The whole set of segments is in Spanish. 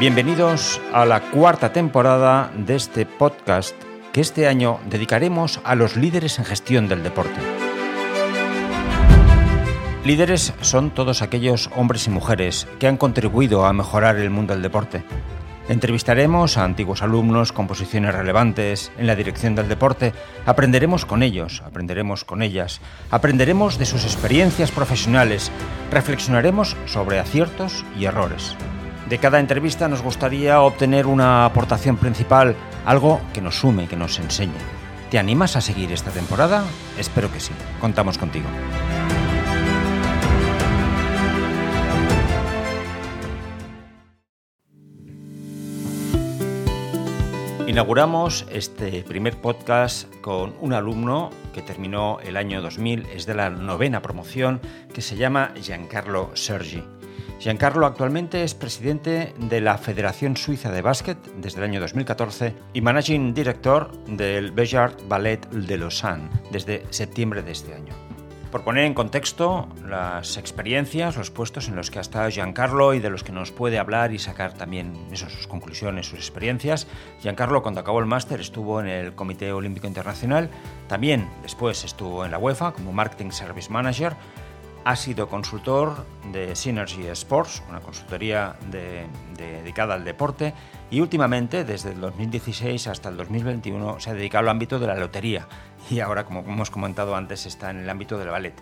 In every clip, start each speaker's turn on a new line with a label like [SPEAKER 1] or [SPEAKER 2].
[SPEAKER 1] Bienvenidos a la cuarta temporada de este podcast que este año dedicaremos a los líderes en gestión del deporte. Líderes son todos aquellos hombres y mujeres que han contribuido a mejorar el mundo del deporte. Entrevistaremos a antiguos alumnos con posiciones relevantes en la dirección del deporte. Aprenderemos con ellos, aprenderemos con ellas, aprenderemos de sus experiencias profesionales, reflexionaremos sobre aciertos y errores. De cada entrevista nos gustaría obtener una aportación principal, algo que nos sume, que nos enseñe. ¿Te animas a seguir esta temporada? Espero que sí. Contamos contigo. Inauguramos este primer podcast con un alumno que terminó el año 2000, es de la novena promoción, que se llama Giancarlo Sergi. Giancarlo actualmente es presidente de la Federación Suiza de Básquet desde el año 2014 y managing director del Béjart Ballet de Lausanne desde septiembre de este año. Por poner en contexto las experiencias, los puestos en los que ha estado Giancarlo y de los que nos puede hablar y sacar también sus conclusiones, sus experiencias. Giancarlo cuando acabó el máster estuvo en el Comité Olímpico Internacional, también después estuvo en la UEFA como Marketing Service Manager, ha sido consultor de Synergy Sports, una consultoría dedicada al deporte, y últimamente, desde el 2016 hasta el 2021, se ha dedicado al ámbito de la lotería y ahora, como hemos comentado antes, está en el ámbito del ballet.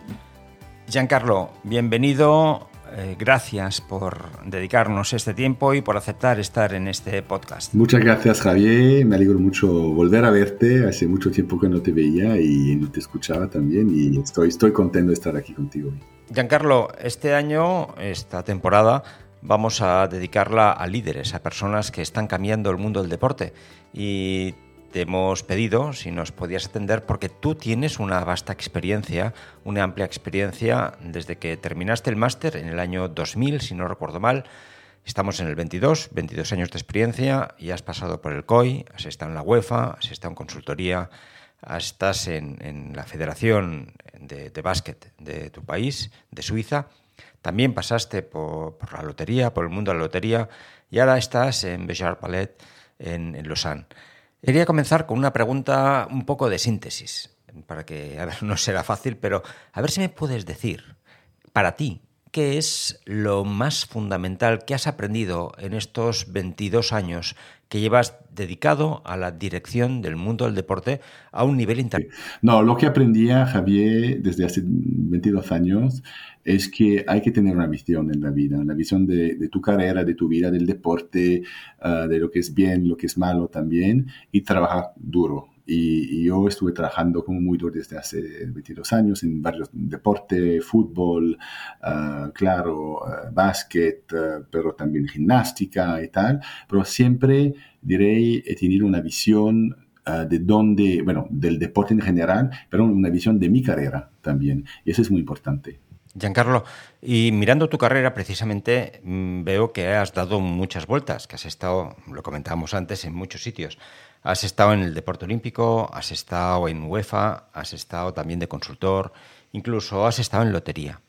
[SPEAKER 1] Giancarlo, bienvenido eh, gracias por dedicarnos este tiempo y por aceptar estar en este podcast.
[SPEAKER 2] Muchas gracias Javier, me alegro mucho volver a verte, hace mucho tiempo que no te veía y no te escuchaba también y estoy, estoy contento de estar aquí contigo.
[SPEAKER 1] Giancarlo, este año, esta temporada, vamos a dedicarla a líderes, a personas que están cambiando el mundo del deporte y te hemos pedido si nos podías atender porque tú tienes una vasta experiencia, una amplia experiencia desde que terminaste el máster en el año 2000, si no recuerdo mal. Estamos en el 22, 22 años de experiencia y has pasado por el COI, has estado en la UEFA, has estado en consultoría, estás en, la Federación de, Básquet de tu país, de Suiza. También pasaste por, la lotería, por el mundo de la lotería y ahora estás en Béjar Palais en, en Lausanne. Quería comenzar con una pregunta un poco de síntesis, para que, a ver, no será fácil, pero a ver si me puedes decir, para ti, ¿qué es lo más fundamental que has aprendido en estos 22 años que llevas dedicado a la dirección del mundo del deporte a un nivel internacional?
[SPEAKER 2] No, lo que aprendía, Javier, desde hace 22 años, es que hay que tener una visión en la vida, una visión de, tu carrera, de tu vida, del deporte, ah, de lo que es bien, lo que es malo también, y trabajar duro. Y, yo estuve trabajando como muy duro desde hace 22 años en varios deportes, fútbol, ah, claro, uh, básquet, pero también gimnástica y tal, pero siempre, diré, he tenido una visión de dónde, bueno, del deporte en general, pero una visión de mi carrera también. Y eso es muy importante.
[SPEAKER 1] Giancarlo, y mirando tu carrera precisamente mm, veo que has dado muchas vueltas, que has estado, lo comentábamos antes, en muchos sitios. Has estado en el deporte olímpico, has estado en UEFA, has estado también de consultor, incluso has estado en lotería.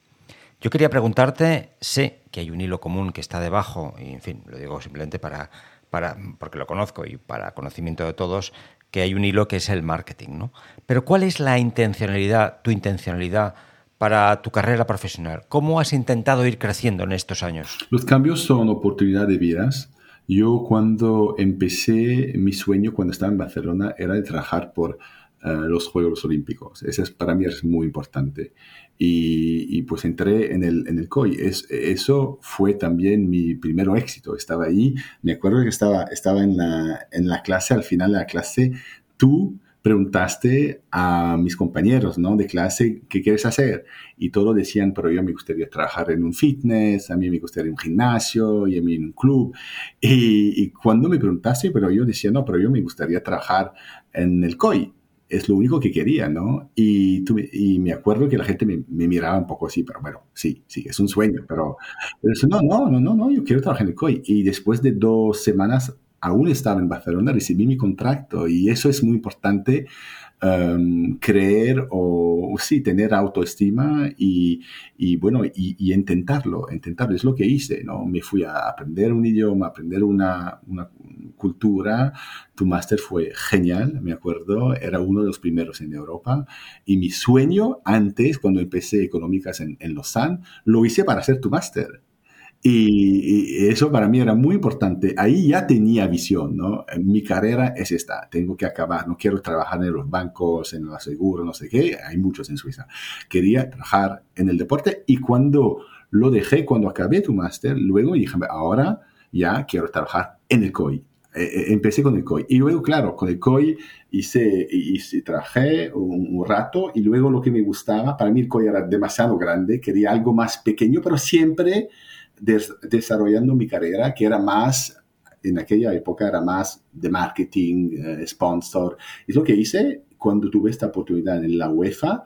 [SPEAKER 1] Yo quería preguntarte, sé que hay un hilo común que está debajo, y en fin, lo digo simplemente para, para, porque lo conozco y para conocimiento de todos, que hay un hilo que es el marketing, ¿no? Pero ¿cuál es la intencionalidad, tu intencionalidad para tu carrera profesional? ¿Cómo has intentado ir creciendo en estos años?
[SPEAKER 2] Los cambios son oportunidades de vidas. Yo cuando empecé, mi sueño cuando estaba en Barcelona era de trabajar por eh, los Juegos Olímpicos. Eso es, para mí es muy importante. Y, pues entré en el, en el COI. Es, eso fue también mi primer éxito. Estaba ahí, me acuerdo que estaba, estaba en, la, en la clase, al final de la clase, tú preguntaste a mis compañeros ¿no? de clase qué quieres hacer y todos decían, pero yo me gustaría trabajar en un fitness, a mí me gustaría un gimnasio y a mí en un club. Y, cuando me preguntaste, pero yo decía, no, pero yo me gustaría trabajar en el COI. Es lo único que quería, ¿no? Y, y me acuerdo que la gente me, miraba un poco así, pero bueno, sí, sí, es un sueño, pero, pero no, no, no, no, no, yo quiero trabajar en el COI. Y después de dos semanas aún estaba en Barcelona, recibí mi contrato y eso es muy importante Em, creer o, sí, tener autoestima y, y bueno, y, intentarlo, intentarlo. Es lo que hice, ¿no? Me fui a aprender un idioma, aprender una, una cultura. Tu máster fue genial, me acuerdo, era uno de los primeros en Europa. Y mi sueño antes, cuando empecé económicas en, en Lausanne, lo hice para hacer tu máster. Y, eso para mí era muy importante. Ahí ya tenía visión, ¿no? Mi carrera es esta, tengo que acabar, no quiero trabajar en los bancos, en los seguros, no sé qué, hay muchos en Suiza. Quería trabajar en el deporte y cuando lo dejé, cuando acabé tu máster, luego dije, ahora ya quiero trabajar en el COI. E, e, empecé con el COI. Y luego, claro, con el COI hice, hice trabajé un, un, rato y luego lo que me gustaba, para mí el COI era demasiado grande, quería algo más pequeño, pero siempre desarrollando mi carrera, que era más, en aquella época era más de marketing, eh, sponsor. Es lo que hice cuando tuve esta oportunidad en la UEFA.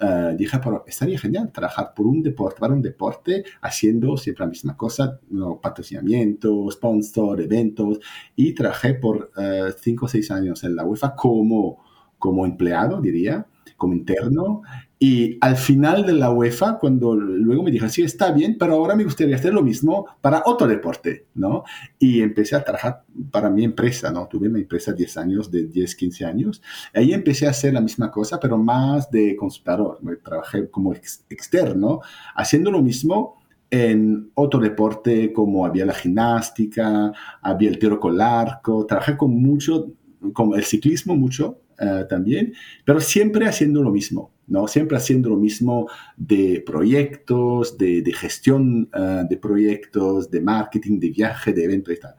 [SPEAKER 2] Uh, dije, pero estaría genial trabajar por un deporte, para un deporte, haciendo siempre la misma cosa, ¿no? patrocinamiento, sponsor, eventos, y trabajé por uh, cinco o seis años en la UEFA como, como empleado, diría, como interno, y al final de la UEFA, cuando luego me dijeron, sí, está bien, pero ahora me gustaría hacer lo mismo para otro deporte, ¿no? Y empecé a trabajar para mi empresa, ¿no? Tuve mi empresa 10 años, de 10, 15 años. Ahí empecé a hacer la misma cosa, pero más de consultador. Trabajé como externo, haciendo lo mismo en otro deporte como había la gimnástica, había el tiro con arco. Trabajé con mucho, con el ciclismo mucho uh, también, pero siempre haciendo lo mismo. ¿No? Siempre haciendo lo mismo de proyectos, de, de gestión uh, de proyectos, de marketing, de viaje, de eventos y tal.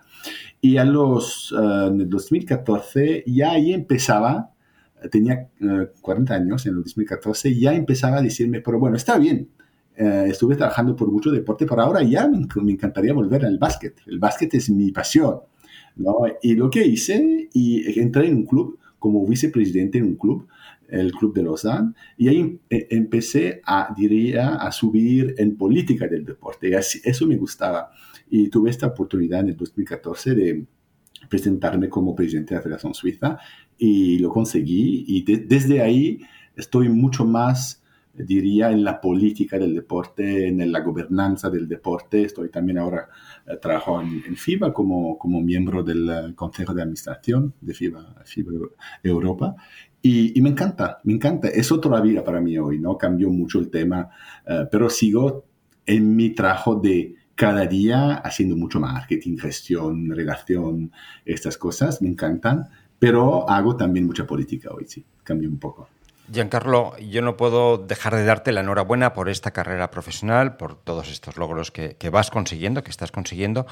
[SPEAKER 2] Y a los, uh, en el 2014 ya ahí empezaba, tenía uh, 40 años en el 2014, ya empezaba a decirme, pero bueno, está bien, estuve trabajando por mucho deporte, pero ahora ya me, me, encantaría volver al básquet. El básquet es mi pasión, ¿no? Y lo que hice, y entré en un club como vicepresidente en un club, el Club de Lausanne, y ahí eh, empecé a, diría, a subir en política del deporte. Y así, eso me gustaba. Y tuve esta oportunidad en el 2014 de presentarme como presidente de la Federación Suiza y lo conseguí. Y de, desde ahí estoy mucho más diría, en la política del deporte, en la gobernanza del deporte. Estoy también ahora, eh, trabajo en, en, FIBA como, como miembro del uh, Consejo de Administración de FIBA, FIBA Europa. Y, y, me encanta, me encanta. Es otra vida para mí hoy, ¿no? Cambió mucho el tema, uh, pero sigo en mi trabajo de cada día haciendo mucho marketing, gestión, relación, estas cosas, me encantan, pero hago también mucha política hoy, sí, cambio un poco.
[SPEAKER 1] Giancarlo, yo no puedo dejar de darte la enhorabuena por esta carrera profesional, por todos estos logros que, vas consiguiendo, que estás consiguiendo,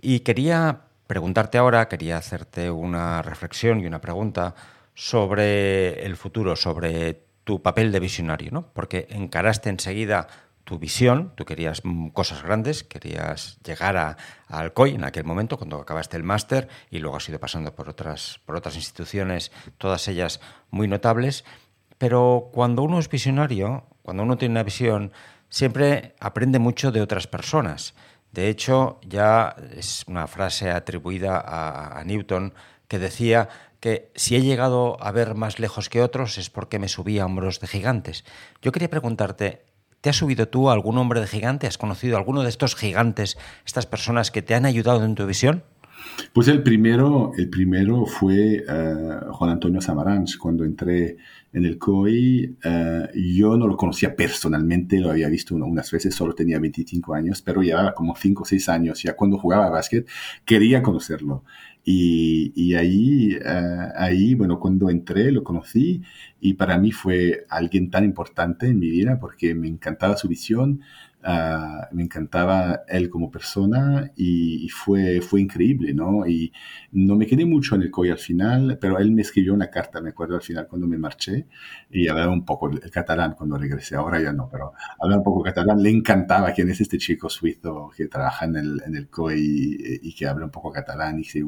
[SPEAKER 1] y quería preguntarte ahora, quería hacerte una reflexión y una pregunta sobre el futuro, sobre tu papel de visionario, ¿no? Porque encaraste enseguida tu visión, tú querías cosas grandes, querías llegar a, a Alcoy en aquel momento, cuando acabaste el máster, y luego has ido pasando por otras, por otras instituciones, todas ellas muy notables. Pero cuando uno es visionario, cuando uno tiene una visión, siempre aprende mucho de otras personas. De hecho, ya es una frase atribuida a, Newton que decía que si he llegado a ver más lejos que otros es porque me subí a hombros de gigantes. Yo quería preguntarte, ¿te has subido tú a algún hombre de gigante? ¿Has conocido a alguno de estos gigantes, estas personas que te han ayudado en tu visión?
[SPEAKER 2] Pues el primero, el primero fue uh, Juan Antonio Samaranch. Cuando entré en el COI, uh, yo no lo conocía personalmente, lo había visto unas veces, solo tenía 25 años, pero llevaba como 5 o 6 años. Ya cuando jugaba a básquet, quería conocerlo. Y, y ahí, uh, ahí, bueno, cuando entré lo conocí y para mí fue alguien tan importante en mi vida porque me encantaba su visión, Uh, me encantaba él como persona y, y, fue, fue increíble, ¿no? Y no me quedé mucho en el COI al final, pero él me escribió una carta, me acuerdo al final cuando me marché, y hablaba un poco el, catalán cuando regresé, ahora ya no, pero hablaba un poco catalán, le encantaba quién es este chico suizo que trabaja en el, en el COI y, y que habla un poco catalán y se,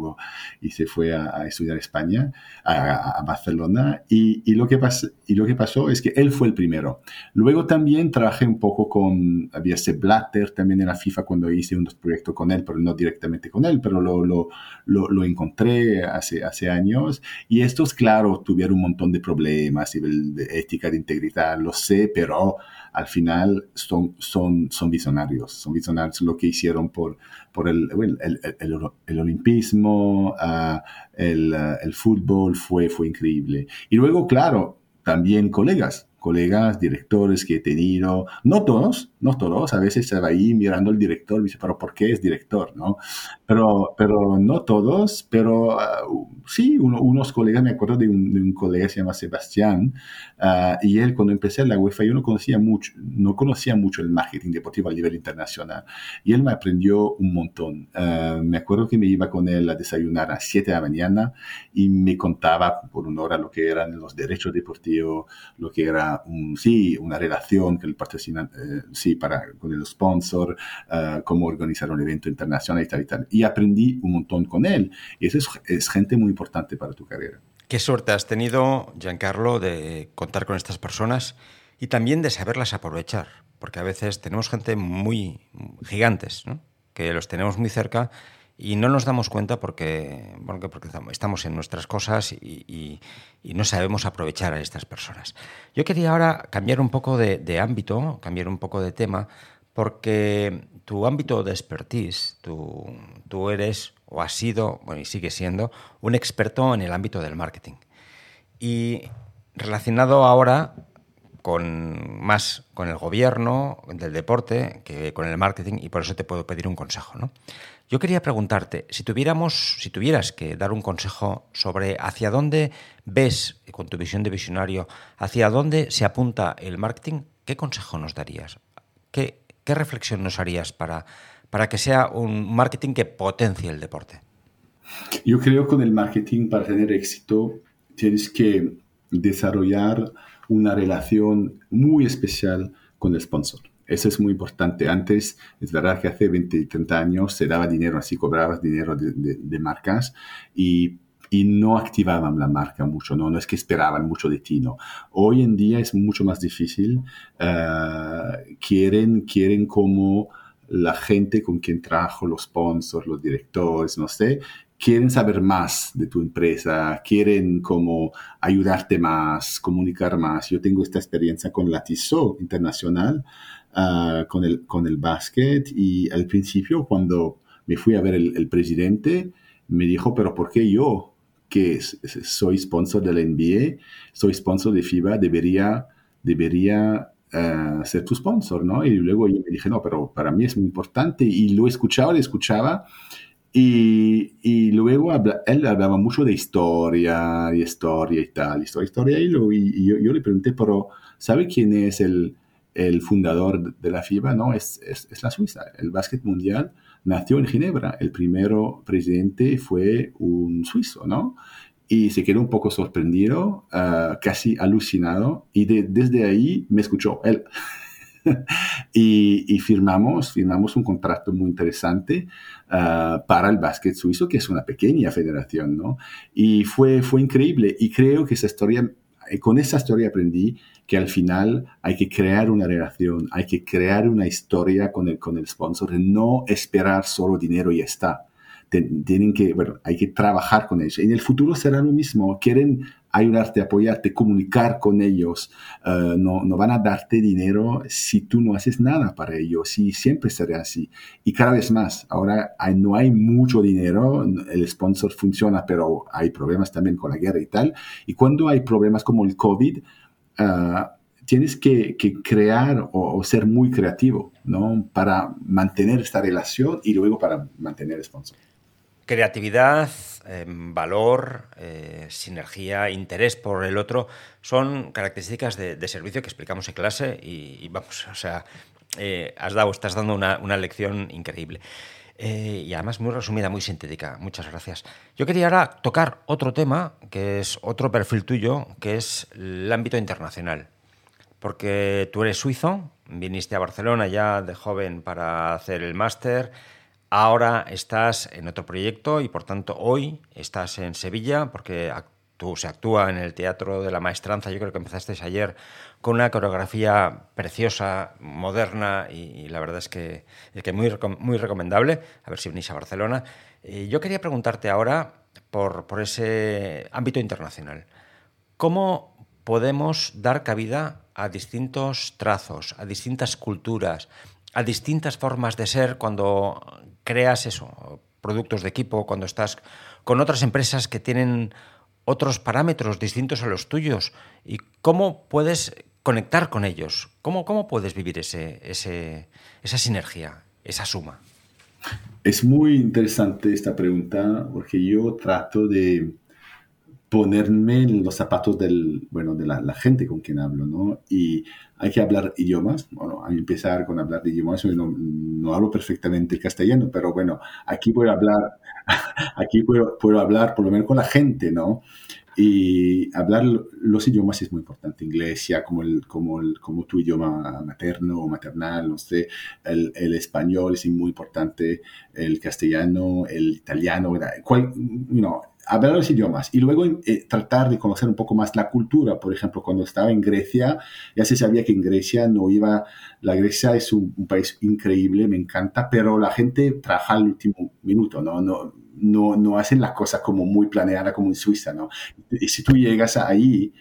[SPEAKER 2] y se fue a, a estudiar España, a, a Barcelona, y, y, lo que pas, y lo que pasó es que él fue el primero. Luego también trabajé un poco con Sepp Blatter también en la FIFA cuando hice unos proyectos con él, pero no directamente con él, pero lo, lo, lo, encontré hace, hace años. Y estos, claro, tuvieron un montón de problemas, de ética, de integridad, lo sé, pero al final son, son, son visionarios, son visionarios lo que hicieron por, por el, el, el, el, olimpismo, uh, el, el fútbol fue, fue increíble. Y luego, claro, también colegas, colegas, directores que he tenido, no todos, no todos, a veces estaba ahí mirando al director dice, pero ¿por qué es director? ¿no? Pero, pero no todos, pero ah, sí, unos colegas, me acuerdo de un, colega que se llama Sebastián, ah, y él cuando empecé en la UEFA yo no conocía mucho, no conocía mucho el marketing deportivo a nivel internacional, y él me aprendió un montón. Ah, me acuerdo que me iba con él a desayunar a 7 de la mañana y me contaba por una hora lo que eran los derechos deportivos, lo que era sí, una relación que el patrocina, eh, sí, para, con el sponsor, uh, cómo organizar un evento internacional y tal y tal. Y aprendí un montón con él. Y eso es, gente muy importante para tu carrera.
[SPEAKER 1] Qué suerte has tenido, Giancarlo, de contar con estas personas y también de saberlas aprovechar, porque a veces tenemos gente muy gigantes, ¿no? que los tenemos muy cerca y no nos damos cuenta porque, porque estamos en nuestras cosas y, no sabemos aprovechar a estas personas. Yo quería ahora cambiar un poco de, ámbito, cambiar un poco de tema, porque tu ámbito de expertise, tú, tú eres o has sido, bueno, y sigues siendo, un experto en el ámbito del marketing. Y relacionado ahora con más con el gobierno del deporte que con el marketing y por eso te puedo pedir un consejo, ¿no? Yo quería preguntarte, si tuviéramos, si tuvieras que dar un consejo sobre hacia dónde ves, con tu visión de visionario, hacia dónde se apunta el marketing, ¿qué consejo nos darías? ¿Qué, reflexión nos harías para, para que sea un marketing que potencie el deporte?
[SPEAKER 2] Yo creo que con el marketing, para tener éxito, tienes que desarrollar una relación muy especial con el sponsor. Eso es muy importante. Antes, es verdad que hace 20, 30 años se daba dinero, así cobrabas dinero de, marcas y, y, no activaban la marca mucho, ¿no? no es que esperaban mucho de ti. ¿no? Hoy en día es mucho más difícil. Eh, quieren, quieren como la gente con quien trabajo, los sponsors, los directores, no sé, quieren saber más de tu empresa, quieren como ayudarte más, comunicar más. Yo tengo esta experiencia con la TISO Internacional, uh, con, el, con el básquet y al principio cuando me fui a ver el, presidente, me dijo, pero ¿por qué yo, que soy sponsor de la NBA, soy sponsor de FIBA, debería, debería uh, ser tu sponsor, ¿no? Y luego yo me dije, no, pero para mí es muy importante y lo escuchaba, lo escuchaba y, y luego él hablaba mucho de historia, y historia y tal, historia, historia. Y, lo, y yo, yo, le pregunté, pero ¿sabe quién es el, el fundador de la FIBA? No, es, es, es, la Suiza. El básquet mundial nació en Ginebra. El primero presidente fue un suizo, ¿no? Y se quedó un poco sorprendido, uh, casi alucinado. Y de, desde ahí me escuchó él. y, firmamos, firmamos un contrato muy interesante ah, para el básquet suizo, que es una pequeña federación, ¿no? Y fue, fue increíble. Y creo que esa historia, eh, con esa historia aprendí que al final hay que crear una relación, hay que crear una historia con el, con el sponsor, no esperar solo dinero y está tienen que, bueno, hay que trabajar con ellos. En el futuro será lo mismo. Quieren ayudarte, apoyarte, comunicar con ellos. Eh, no, no, van a darte dinero si tú no haces nada para ellos. Y siempre será así. Y cada vez más. Ahora no hay mucho dinero. El sponsor funciona, pero hay problemas también con la guerra y tal. Y cuando hay problemas como el COVID, uh, tienes que, que crear o, o, ser muy creativo, ¿no? Para mantener esta relación y luego para mantener el sponsor.
[SPEAKER 1] Creatividad, em, valor, eh, sinergia, interés por el otro son características de, servicio que explicamos en clase y, vamos, o sea, eh, has dado, estás dando una, lección increíble. Eh, y además muy resumida, muy sintética. Muchas gracias. Yo quería ahora tocar otro tema, que es otro perfil tuyo, que es el ámbito internacional. Porque tú eres suizo, viniste a Barcelona ya de joven para hacer el máster, Ahora estás en otro proyecto y por tanto hoy estás en Sevilla porque tú se actúa en el Teatro de la Maestranza, yo creo que empezasteis ayer con una coreografía preciosa, moderna y, la verdad es que, es que muy, muy recomendable, a ver si venís a Barcelona. Eh, yo quería preguntarte ahora por, por ese ámbito internacional, ¿cómo podemos dar cabida a distintos trazos, a distintas culturas, a distintas formas de ser cuando creas eso, productos de equipo, cuando estás con otras empresas que tienen otros parámetros distintos a los tuyos y cómo puedes conectar con ellos, cómo, cómo puedes vivir ese, ese, esa sinergia, esa suma.
[SPEAKER 2] Es muy interesante esta pregunta porque yo trato de ponerme en los zapatos del, bueno, de la, gente con quien hablo, ¿no? Y hay que hablar idiomas. Bueno, a empezar con hablar de idiomas, no, no hablo perfectamente el castellano, pero bueno, aquí puedo hablar, aquí puedo, puedo hablar por lo menos con la gente, ¿no? Y hablar los idiomas es muy importante. Inglés, ya como, el, como, el, como tu idioma materno o maternal, no sé. El, el español es muy importante. El castellano, el italiano, cual, you know, hablar los idiomas y luego eh, tratar de conocer un poco más la cultura. Por ejemplo, cuando estaba en Grecia, ya se sabía que en Grecia no iba, la Grecia es un, país increíble, me encanta, pero la gente trabaja al último minuto, ¿no? No, no, no hacen las cosas como muy planeadas como en Suiza, ¿no? Y si tú llegas ahí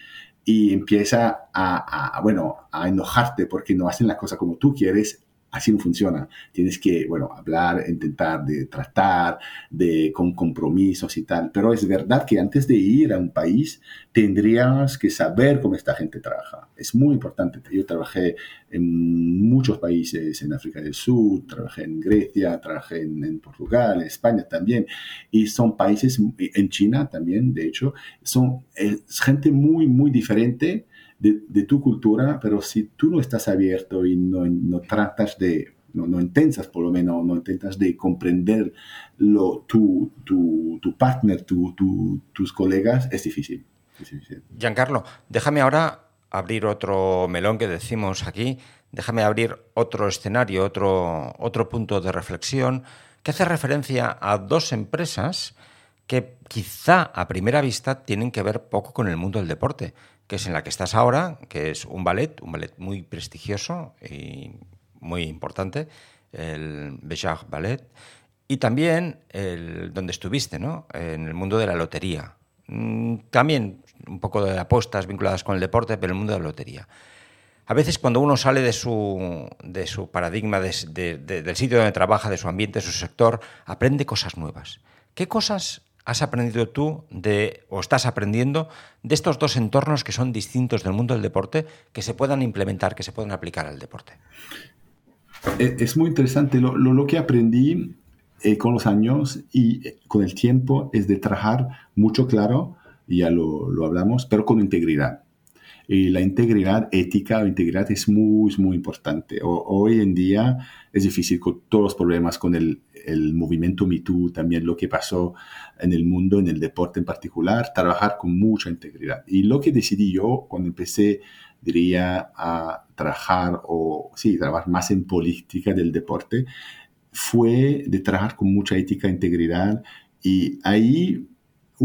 [SPEAKER 2] y empieza a, a, bueno, a enojarte porque no hacen las cosas como tú quieres, así no funciona. Tienes que, bueno, hablar, intentar de tratar, de con compromisos y tal. Pero es verdad que antes de ir a un país tendrías que saber cómo esta gente trabaja. Es muy importante. Yo trabajé en muchos países, en África del Sur, trabajé en Grecia, trabajé en, Portugal, en España también. Y son países, en China también, de hecho, son gente muy, muy diferente de, tu cultura, pero si tú no estás abierto y no, no tratas de, no, no, intentas por lo menos, no intentas de comprender lo, tu, tu, tu partner, tu, tus colegas, es difícil. es difícil.
[SPEAKER 1] Giancarlo, déjame ahora abrir otro melón que decimos aquí, déjame abrir otro escenario, otro, otro punto de reflexión que hace referencia a dos empresas que quizá a primera vista tienen que ver poco con el mundo del deporte, que es en la que estás ahora, que es un ballet, un ballet muy prestigioso y muy importante, el Béjar Ballet, y también el, donde estuviste, ¿no? en el mundo de la lotería. Mm, también un poco de apuestas vinculadas con el deporte, pero el mundo de la lotería. A veces cuando uno sale de su, de su paradigma, del sitio donde trabaja, de su ambiente, de su sector, aprende cosas nuevas. ¿Qué cosas has aprendido tú de, o estás aprendiendo de estos dos entornos que son distintos del mundo del deporte, que se puedan implementar, que se puedan aplicar al deporte?
[SPEAKER 2] Eh, es muy interesante. Lo, lo, que aprendí eh, con los años y eh, con el tiempo es de trabajar mucho claro, ya lo, lo hablamos, pero con integridad. Y la integridad ética o integridad es muy, muy importante. hoy en día es difícil con todos los problemas con el, el movimiento MeToo, también lo que pasó en el mundo, en el deporte en particular, trabajar con mucha integridad. Y lo que decidí yo cuando empecé, diría, a trabajar o, sí, trabajar más en política del deporte, fue de trabajar con mucha ética e integridad. Y ahí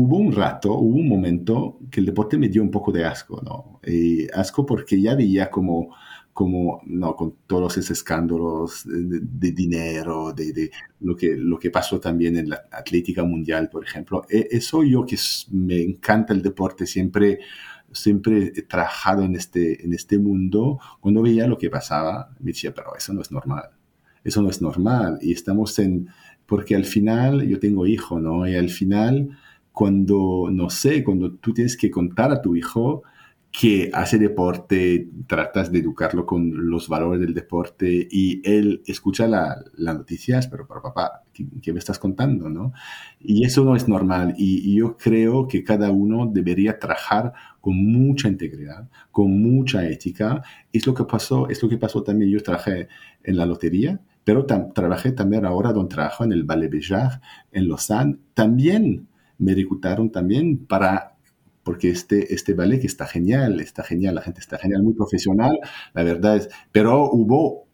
[SPEAKER 2] hubo un rato, hubo un momento que el deporte me dio un poco de asco, ¿no? asco porque ya veía como, como, no, con todos esos escándalos de, dinero, de, de, lo, que, lo que pasó también en la Atlética Mundial, por ejemplo. E, eso yo que me encanta el deporte, siempre siempre he trabajado en este, en este mundo, cuando veía lo que pasaba, me decía, pero eso no es normal, eso no es normal. Y estamos en, porque al final yo tengo hijo, ¿no? Y al final cuando, no sé, cuando tú tienes que contar a tu hijo que hace deporte, tratas de educarlo con los valores del deporte y él escucha las noticias, pero, pero papá, ¿qué, me estás contando? ¿no? Y eso no es normal y, yo creo que cada uno debería trabajar con mucha integridad, con mucha ética. Es lo que pasó, es lo que pasó también. Yo trabajé en la lotería, pero trabajé también ahora donde trabajo en el Ballet Béjar, en Lausanne. También me reclutaron también para porque este, este ballet que está genial, está genial, la gente está genial, muy profesional, la verdad es, pero hubo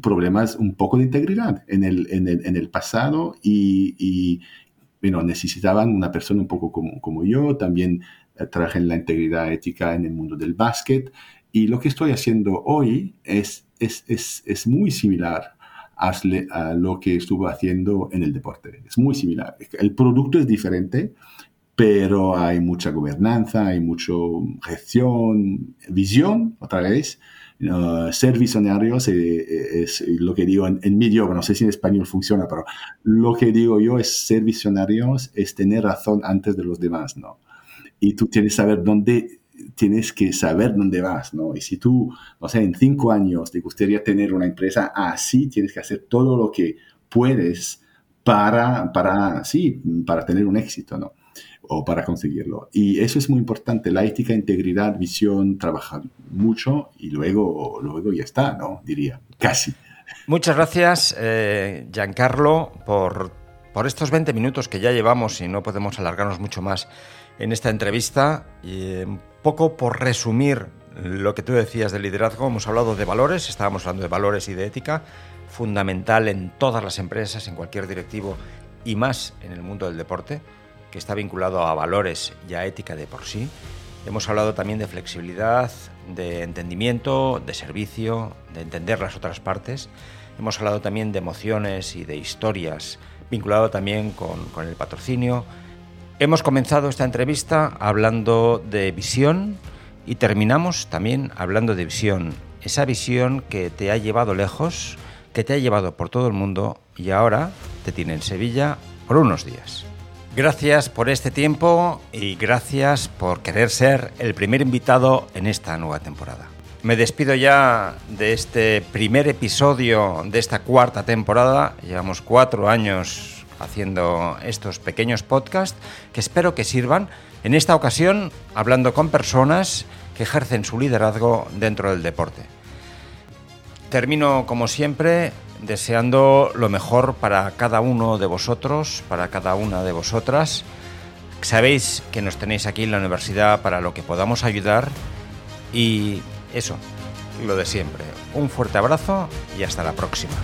[SPEAKER 2] problemas un poco de integridad en el, en el, en el pasado y, bueno, necesitaban una persona un poco como, como yo, también eh, trabajé en la integridad ética en el mundo del básquet y lo que estoy haciendo hoy es, es, es, es muy similar a lo que estuve haciendo en el deporte. Es muy similar. El producto es diferente, pero hay mucha gobernanza, hay mucha gestión, visión, otra vez. ser visionarios eh, es, lo que digo en, en, mi idioma, no sé si en español funciona, pero lo que digo yo es ser visionarios, es tener razón antes de los demás, ¿no? Y tú tienes que saber dónde, tienes que saber dónde vas, ¿no? Y si tú, no sé, en cinco años te gustaría tener una empresa así, tienes que hacer todo lo que puedes para, para, sí, para tener un éxito, ¿no? o para conseguirlo. Y eso es muy importante, la ética, integridad, visión, trabajar mucho y luego, luego ya está, ¿no? Diría, casi.
[SPEAKER 1] Muchas gracias, eh, Giancarlo, por, por estos 20 minutos que ya llevamos y no podemos alargarnos mucho más en esta entrevista. Un poco por resumir lo que tú decías del liderazgo, hemos hablado de valores, estábamos hablando de valores y de ética, fundamental en todas las empresas, en cualquier directivo y más en el mundo del deporte que está vinculado a valores y a ética de por sí. Hemos hablado también de flexibilidad, de entendimiento, de servicio, de entender las otras partes. Hemos hablado también de emociones y de historias, vinculado también con, con el patrocinio. Hemos comenzado esta entrevista hablando de visión y terminamos también hablando de visión. Esa visión que te ha llevado lejos, que te ha llevado por todo el mundo y ahora te tiene en Sevilla por unos días. Gracias por este tiempo y gracias por querer ser el primer invitado en esta nueva temporada. Me despido ya de este primer episodio de esta cuarta temporada. Llevamos cuatro años haciendo estos pequeños podcasts que espero que sirvan. En esta ocasión hablando con personas que ejercen su liderazgo dentro del deporte. Termino como siempre deseando lo mejor para cada uno de vosotros, para cada una de vosotras. Sabéis que nos tenéis aquí en la universidad para lo que podamos ayudar y eso, lo de siempre. Un fuerte abrazo y hasta la próxima.